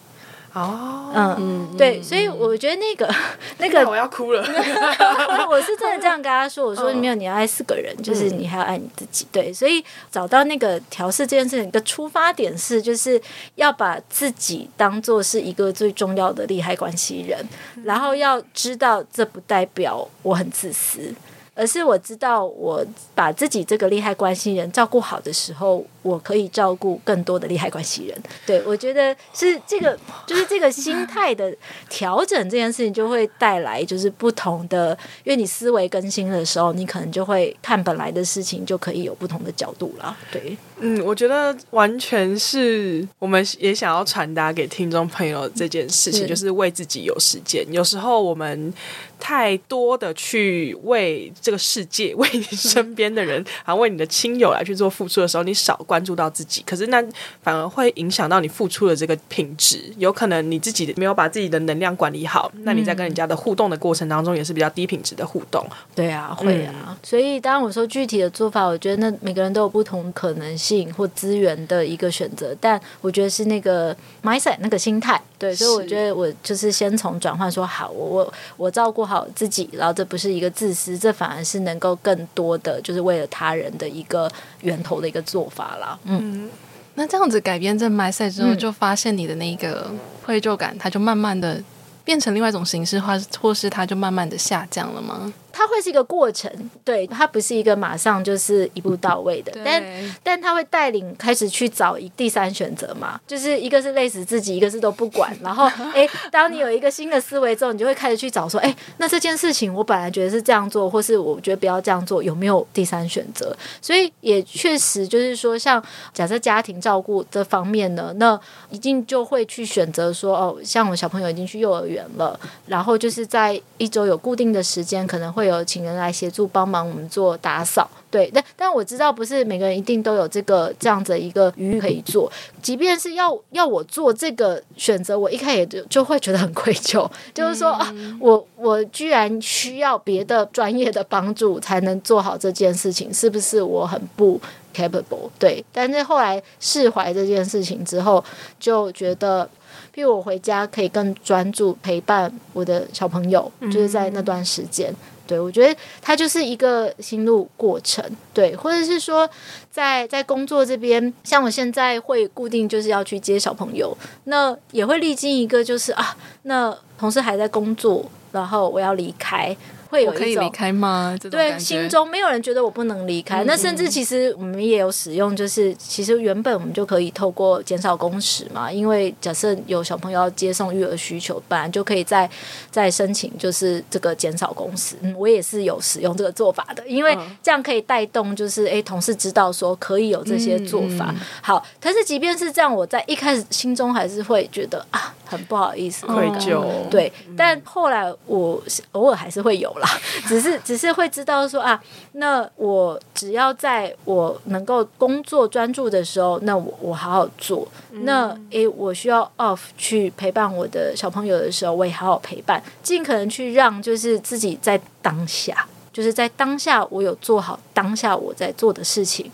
哦，嗯，对，所以我觉得那个 那个我要哭了，我是真的这样跟他说，我说没有，你要爱四个人，就是你还要爱你自己，对，所以找到那个调试这件事情的出发点是，就是要把自己当做是一个最重要的利害关系人，然后要知道这不代表我很自私。而是我知道，我把自己这个利害关系人照顾好的时候，我可以照顾更多的利害关系人。对，我觉得是这个，就是这个心态的调整，这件事情就会带来就是不同的，因为你思维更新的时候，你可能就会看本来的事情就可以有不同的角度了。对，嗯，我觉得完全是我们也想要传达给听众朋友这件事情，就是为自己有时间。有时候我们。太多的去为这个世界、为你身边的人，还为你的亲友来去做付出的时候，你少关注到自己，可是那反而会影响到你付出的这个品质。有可能你自己没有把自己的能量管理好，那你在跟人家的互动的过程当中，也是比较低品质的互动。对啊，会啊。嗯、所以当然我说具体的做法，我觉得那每个人都有不同可能性或资源的一个选择，但我觉得是那个 mindset 那个心态。对，所以我觉得我就是先从转换说好，我我我照顾好自己，然后这不是一个自私，这反而是能够更多的就是为了他人的一个源头的一个做法啦。嗯，那这样子改编这 mindset 之后，就发现你的那个愧疚感，它就慢慢的变成另外一种形式，或或是它就慢慢的下降了吗？它它会是一个过程，对，它不是一个马上就是一步到位的，但但它会带领开始去找一第三选择嘛，就是一个是累死自己，一个是都不管，然后哎，当你有一个新的思维之后，你就会开始去找说，哎，那这件事情我本来觉得是这样做，或是我觉得不要这样做，有没有第三选择？所以也确实就是说，像假设家庭照顾这方面呢，那一定就会去选择说，哦，像我小朋友已经去幼儿园了，然后就是在一周有固定的时间，可能会有请人来协助帮忙我们做打扫。对，但但我知道不是每个人一定都有这个这样子一个余裕可以做，即便是要要我做这个选择，我一开始就就会觉得很愧疚，就是说啊，我我居然需要别的专业的帮助才能做好这件事情，是不是我很不 capable？对，但是后来释怀这件事情之后，就觉得，譬如我回家可以更专注陪伴我的小朋友，就是在那段时间。对，我觉得它就是一个心路过程，对，或者是说在，在工作这边，像我现在会固定就是要去接小朋友，那也会历经一个就是啊，那同事还在工作，然后我要离开。会有可以离开吗？对，心中没有人觉得我不能离开。嗯嗯，那甚至其实我们也有使用，就是其实原本我们就可以透过减少工时嘛，因为假设有小朋友要接送育儿需求，本来就可以再再申请，就是这个减少工时。嗯，我也是有使用这个做法的，因为这样可以带动，就是哎，同事知道说可以有这些做法。嗯嗯，好，但是即便是这样，我在一开始心中还是会觉得啊，很不好意思，愧疚。对，但后来我偶尔还是会有啦。只是只是会知道说啊，那我只要在我能够工作专注的时候，那我我好好做。那诶，我需要 off 去陪伴我的小朋友的时候，我也好好陪伴，尽可能去让就是自己在当下，就是在当下我有做好当下我在做的事情，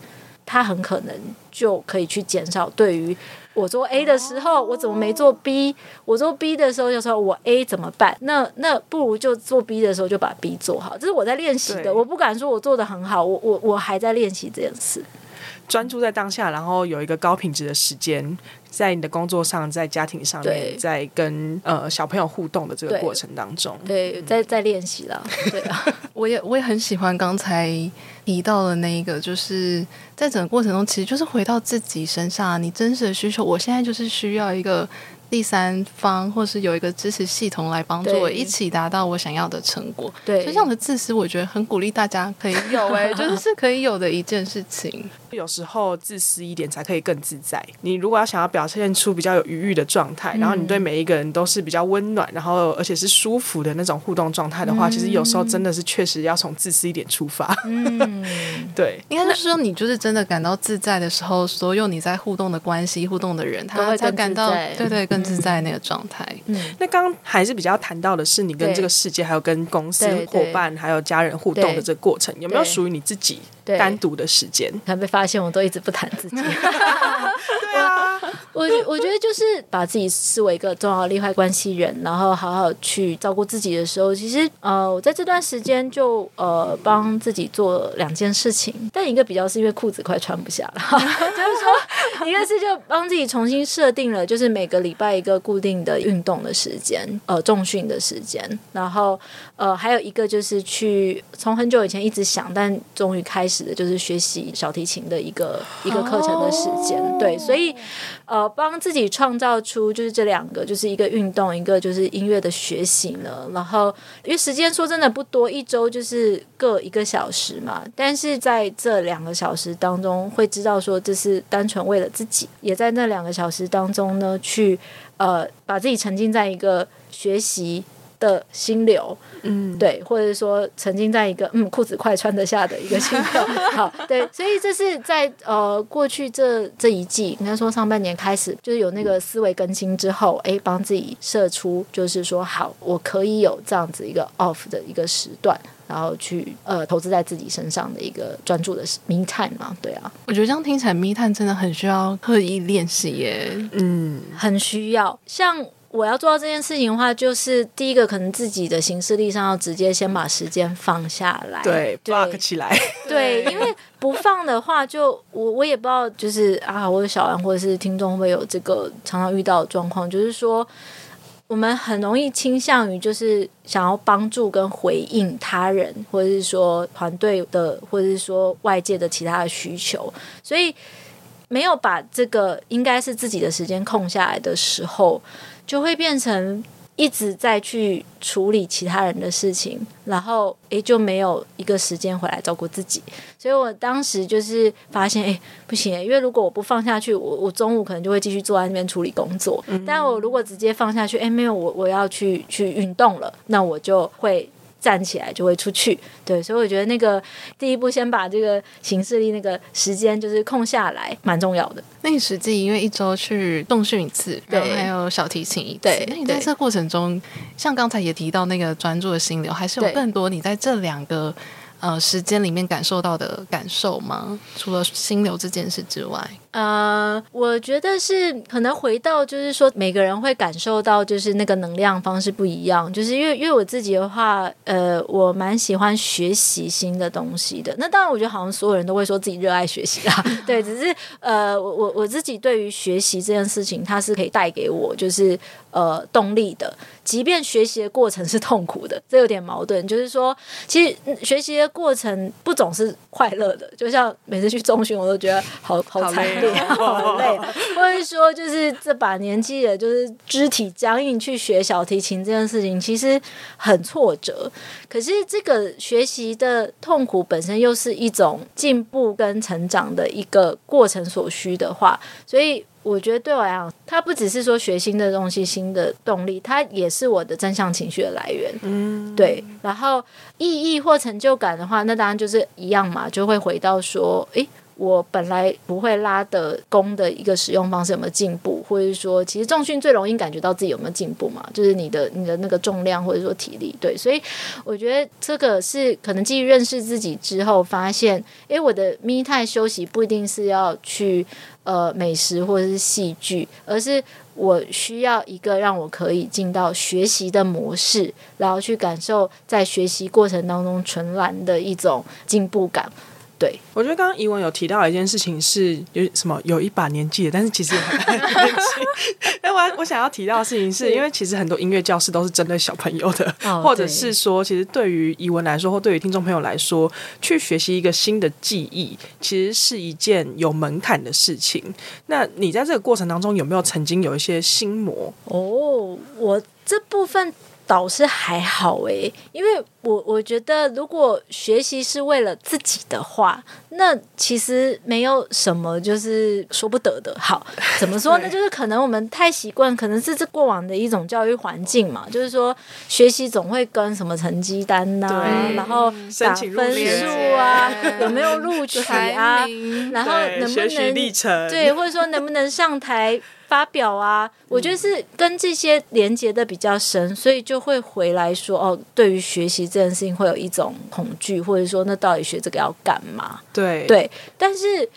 他很可能就可以去减少对于。我做 A 的时候，我怎么没做 B？我做 B 的时候，就说我 A 怎么办？那那不如就做 B 的时候就把 B 做好。这是我在练习的，我不敢说我做的很好，我我我还在练习这件事。专注在当下，然后有一个高品质的时间，在你的工作上，在家庭上面，在跟呃小朋友互动的这个过程当中，对，对在在练习了。对啊，我也我也很喜欢刚才提到的那一个，就是在整个过程中，其实就是回到自己身上，你真实的需求。我现在就是需要一个。第三方，或是有一个支持系统来帮助我一起达到我想要的成果。对，所以这样的自私，我觉得很鼓励大家可以有哎、欸，就是是可以有的一件事情。有时候自私一点才可以更自在。你如果要想要表现出比较有余裕的状态，嗯、然后你对每一个人都是比较温暖，然后而且是舒服的那种互动状态的话，嗯、其实有时候真的是确实要从自私一点出发。嗯，对，应该是说你就是真的感到自在的时候，所有你在互动的关系、互动的人，他才感到对对更自在那个状态。嗯，那刚刚还是比较谈到的是你跟这个世界，还有跟公司伙伴，还有家人互动的这个过程，有没有属于你自己单独的时间？还被发现我都一直不谈自己。对 啊，我我觉得就是把自己视为一个重要利害关系人，然后好好去照顾自己的时候，其实呃，我在这段时间就呃帮自己做两件事情，但一个比较是因为裤子快穿不下了，就是说一个是就帮自己重新设定了，就是每个礼拜一个固定的运动的时间，呃，重训的时间，然后呃还有一个就是去从很久以前一直想，但终于开始的就是学习小提琴的一个一个课程的时间，对，所以。呃，帮自己创造出就是这两个，就是一个运动，一个就是音乐的学习呢。然后，因为时间说真的不多，一周就是各一个小时嘛。但是在这两个小时当中，会知道说这是单纯为了自己，也在那两个小时当中呢，去呃把自己沉浸在一个学习的心流。嗯，对，或者说曾经在一个嗯裤子快穿得下的一个情况，好，对，所以这是在呃过去这这一季，应该说上半年开始，就是有那个思维更新之后，哎，帮自己设出就是说好，我可以有这样子一个 off 的一个时段，然后去呃投资在自己身上的一个专注的 me time 嘛，对啊，我觉得这样听起来 me time 真的很需要刻意练习耶，嗯，很需要，像。我要做到这件事情的话，就是第一个可能自己的行事历上要直接先把时间放下来，对，block 起来。对，因为不放的话就，就我我也不知道，就是啊，我的小安或者是听众会有这个常常遇到的状况，就是说。我们很容易倾向于就是想要帮助跟回应他人，或者是说团队的，或者是说外界的其他的需求，所以没有把这个应该是自己的时间空下来的时候，就会变成。一直在去处理其他人的事情，然后诶就没有一个时间回来照顾自己，所以我当时就是发现诶不行，因为如果我不放下去，我我中午可能就会继续坐在那边处理工作，但我如果直接放下去，诶没有我我要去去运动了，那我就会。站起来就会出去，对，所以我觉得那个第一步先把这个行事历那个时间就是空下来，蛮重要的。那你实际因为一周去重训一次，对，然后还有小提琴一次，对，那你在这过程中，像刚才也提到那个专注的心流，还是有更多你在这两个呃时间里面感受到的感受吗？除了心流这件事之外。呃，我觉得是可能回到，就是说每个人会感受到，就是那个能量方式不一样。就是因为因为我自己的话，呃，我蛮喜欢学习新的东西的。那当然，我觉得好像所有人都会说自己热爱学习啦。对，只是呃，我我我自己对于学习这件事情，它是可以带给我就是呃动力的，即便学习的过程是痛苦的，这有点矛盾。就是说，其实学习的过程不总是快乐的。就像每次去中旬，我都觉得好好惨。对，好累，或者说就是这把年纪了，就是肢体僵硬去学小提琴这件事情，其实很挫折。可是这个学习的痛苦本身又是一种进步跟成长的一个过程所需的话，所以我觉得对我来讲，它不只是说学新的东西、新的动力，它也是我的正向情绪的来源。嗯，对。然后意义或成就感的话，那当然就是一样嘛，就会回到说，诶。我本来不会拉的弓的一个使用方式有没有进步，或者是说，其实重训最容易感觉到自己有没有进步嘛？就是你的你的那个重量或者说体力，对，所以我觉得这个是可能基于认识自己之后发现，诶，我的咪态休息不一定是要去呃美食或者是戏剧，而是我需要一个让我可以进到学习的模式，然后去感受在学习过程当中纯然的一种进步感。对，我觉得刚刚怡文有提到一件事情是有什么有一把年纪的，但是其实也很年轻。那，我我想要提到的事情是因为其实很多音乐教室都是针对小朋友的，哦、或者是说，其实对于怡文来说，或对于听众朋友来说，去学习一个新的技艺，其实是一件有门槛的事情。那你在这个过程当中有没有曾经有一些心魔？哦，我这部分。倒是还好诶，因为我我觉得，如果学习是为了自己的话，那其实没有什么就是说不得的。好，怎么说呢？就是可能我们太习惯，可能是这过往的一种教育环境嘛。就是说，学习总会跟什么成绩单呐、啊，然后打分数啊，有没有录取啊，然后能不能对，或者说能不能上台。发表啊，我觉得是跟这些连接的比较深，所以就会回来说哦，对于学习这件事情会有一种恐惧，或者说那到底学这个要干嘛？对对，但是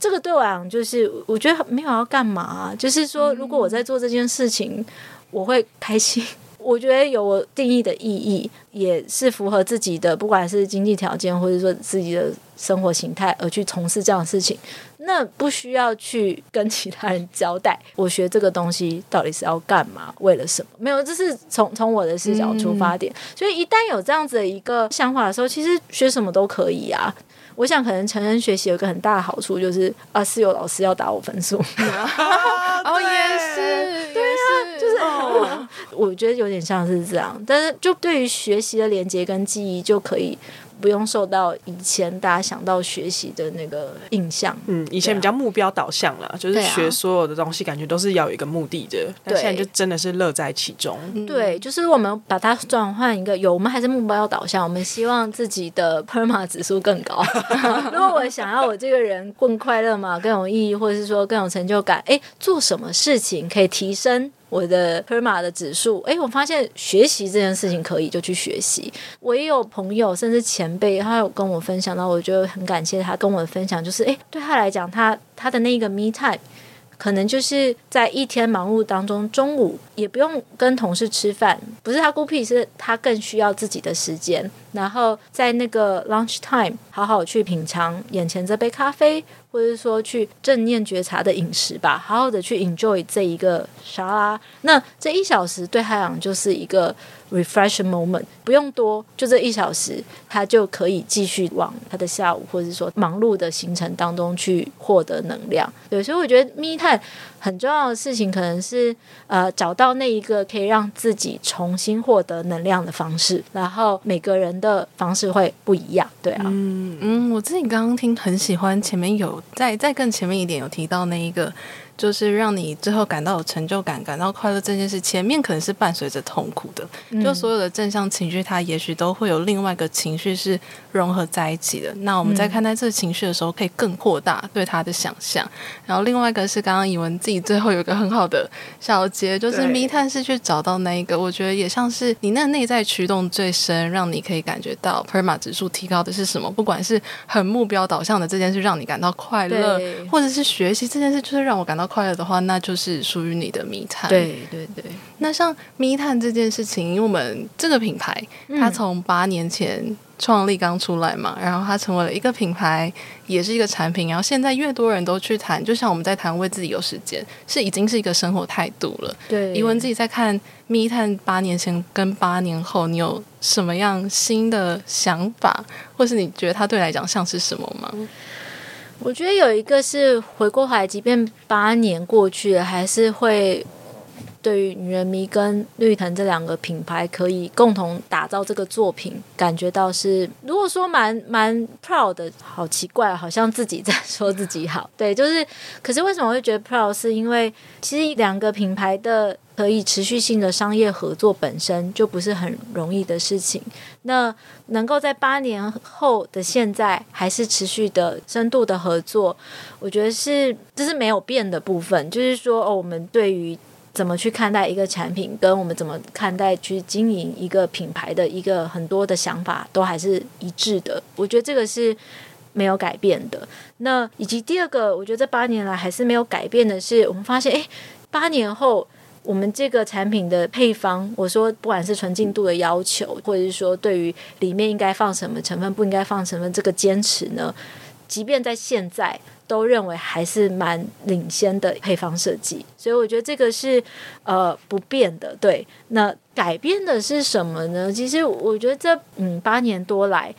这个对我来讲就是我觉得没有要干嘛，就是说如果我在做这件事情，我会开心。我觉得有我定义的意义，也是符合自己的，不管是经济条件或者说自己的生活形态，而去从事这样的事情，那不需要去跟其他人交代，我学这个东西到底是要干嘛，为了什么？没有，这是从从我的视角出发点。嗯、所以一旦有这样子的一个想法的时候，其实学什么都可以啊。我想，可能成人学习有一个很大的好处，就是啊，是有老师要打我分数。哦，也是，对啊，就是、哦、我觉得有点像是这样，但是就对于学习的连接跟记忆就可以。不用受到以前大家想到学习的那个印象。嗯，以前比较目标导向了，啊、就是学所有的东西，感觉都是要有一个目的的。对，但现在就真的是乐在其中。对，就是我们把它转换一个有，我们还是目标导向，我们希望自己的 PERMA 指数更高。如果我想要我这个人更快乐嘛，更有意义，或者是说更有成就感，哎，做什么事情可以提升？我的 PERMA 的指数，哎，我发现学习这件事情可以就去学习。我也有朋友，甚至前辈，他有跟我分享到，我就很感谢他跟我的分享，就是哎，对他来讲，他他的那个 me time 可能就是在一天忙碌当中，中午也不用跟同事吃饭，不是他孤僻，是他更需要自己的时间。然后在那个 lunch time，好好去品尝眼前这杯咖啡，或者是说去正念觉察的饮食吧，好好的去 enjoy 这一个沙拉。那这一小时对他来讲就是一个 refresh moment，不用多，就这一小时，他就可以继续往他的下午，或者是说忙碌的行程当中去获得能量。对，所以我觉得 me time 很重要的事情，可能是呃找到那一个可以让自己重新获得能量的方式，然后每个人的方式会不一样，对啊，嗯嗯，我自己刚刚听很喜欢前面有再再更前面一点有提到那一个。就是让你最后感到有成就感、感到快乐这件事，前面可能是伴随着痛苦的。嗯、就所有的正向情绪，它也许都会有另外一个情绪是融合在一起的。那我们在看待这个情绪的时候，可以更扩大对它的想象。然后另外一个是刚刚以文自己最后有一个很好的小结，就是密探是去找到那一个，我觉得也像是你那内在驱动最深，让你可以感觉到 PERMA 指数提高的是什么？不管是很目标导向的这件事，让你感到快乐，或者是学习这件事，就是让我感到。快乐的话，那就是属于你的密探。对对对。那像密探这件事情，因为我们这个品牌，它从八年前创立刚出来嘛，然后它成为了一个品牌，也是一个产品。然后现在越多人都去谈，就像我们在谈为自己有时间，是已经是一个生活态度了。对。怡文自己在看密探八年前跟八年后，你有什么样新的想法，或是你觉得它对来讲像是什么吗？我觉得有一个是回过头，即便八年过去了，还是会对于女人迷跟绿藤这两个品牌可以共同打造这个作品，感觉到是如果说蛮蛮 proud 的，好奇怪，好像自己在说自己好。对，就是，可是为什么会觉得 proud？是因为其实两个品牌的。可以持续性的商业合作本身就不是很容易的事情。那能够在八年后的现在还是持续的深度的合作，我觉得是这是没有变的部分。就是说，哦，我们对于怎么去看待一个产品，跟我们怎么看待去经营一个品牌的一个很多的想法，都还是一致的。我觉得这个是没有改变的。那以及第二个，我觉得这八年来还是没有改变的是，我们发现，诶，八年后。我们这个产品的配方，我说不管是纯净度的要求，或者是说对于里面应该放什么成分，不应该放成分，这个坚持呢，即便在现在都认为还是蛮领先的配方设计。所以我觉得这个是呃不变的。对，那改变的是什么呢？其实我觉得这嗯八年多来。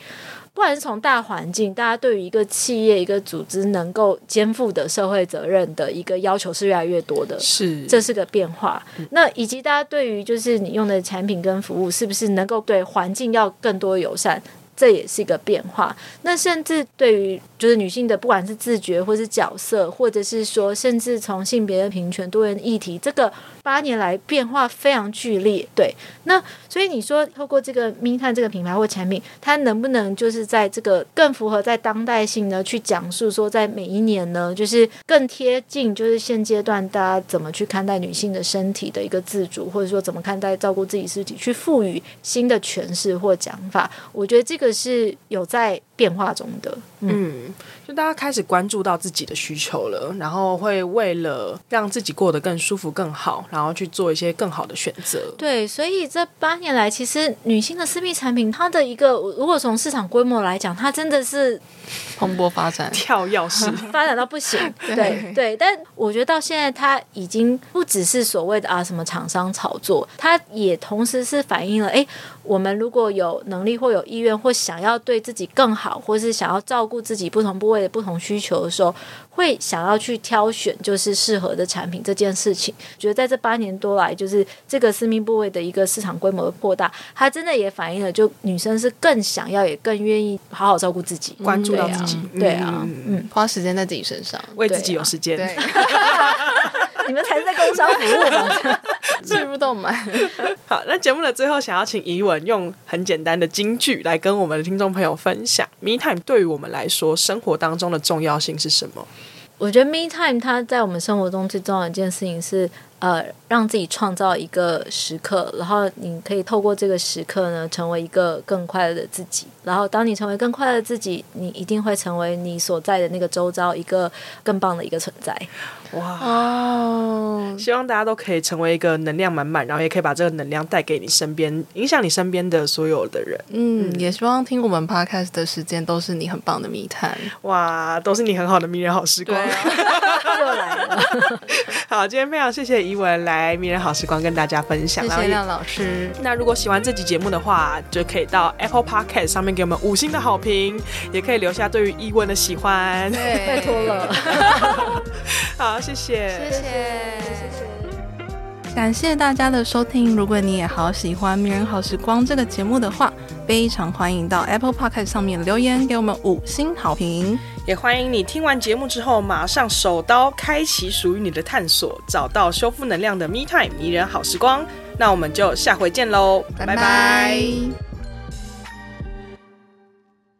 不管是从大环境，大家对于一个企业、一个组织能够肩负的社会责任的一个要求是越来越多的，是这是个变化。那以及大家对于就是你用的产品跟服务，是不是能够对环境要更多友善，这也是一个变化。那甚至对于就是女性的，不管是自觉或是角色，或者是说，甚至从性别的平权、多元议题这个。八年来变化非常剧烈，对，那所以你说透过这个密探这个品牌或产品，它能不能就是在这个更符合在当代性呢？去讲述说，在每一年呢，就是更贴近就是现阶段大家怎么去看待女性的身体的一个自主，或者说怎么看待照顾自己身体，去赋予新的诠释或讲法。我觉得这个是有在变化中的，嗯。嗯就大家开始关注到自己的需求了，然后会为了让自己过得更舒服、更好，然后去做一些更好的选择。对，所以这八年来，其实女性的私密产品，它的一个如果从市场规模来讲，它真的是蓬勃发展、跳跃式 发展到不行。对对，但我觉得到现在，它已经不只是所谓的啊什么厂商炒作，它也同时是反映了哎。诶我们如果有能力或有意愿，或想要对自己更好，或是想要照顾自己不同部位的不同需求的时候，会想要去挑选就是适合的产品这件事情。觉得在这八年多来，就是这个私密部位的一个市场规模的扩大，它真的也反映了，就女生是更想要，也更愿意好好照顾自己，关注到自己，对啊，嗯，嗯。花时间在自己身上，为自己有时间。你们才是在工商服务吧？进不动满。好，那节目的最后，想要请怡文用很简单的金句来跟我们的听众朋友分享，Me Time 对于我们来说，生活当中的重要性是什么？我觉得 Me Time 它在我们生活中最重要的一件事情是呃，让自己创造一个时刻，然后你可以透过这个时刻呢，成为一个更快乐的自己。然后，当你成为更快乐的自己，你一定会成为你所在的那个周遭一个更棒的一个存在。哇哦！希望大家都可以成为一个能量满满，然后也可以把这个能量带给你身边，影响你身边的所有的人。嗯，嗯，也希望听我们 podcast 的时间都是你很棒的密探。哇，都是你很好的迷人好时光。对 又来了。好，今天非常谢谢怡文来迷人好时光跟大家分享。谢谢廖老师。那如果喜欢这集节目的话，就可以到 Apple Podcast 上面给我们五星的好评，也可以留下对于怡文的喜欢。对，拜托了。好，谢谢，谢谢，谢谢，感谢大家的收听。如果你也好喜欢《迷人好时光》这个节目的话，非常欢迎到 Apple Podcast 上面留言给我们五星好评。也欢迎你听完节目之后，马上手刀开启属于你的探索，找到修复能量的 Me Time 迷人好时光。那我们就下回见喽，拜拜。拜拜。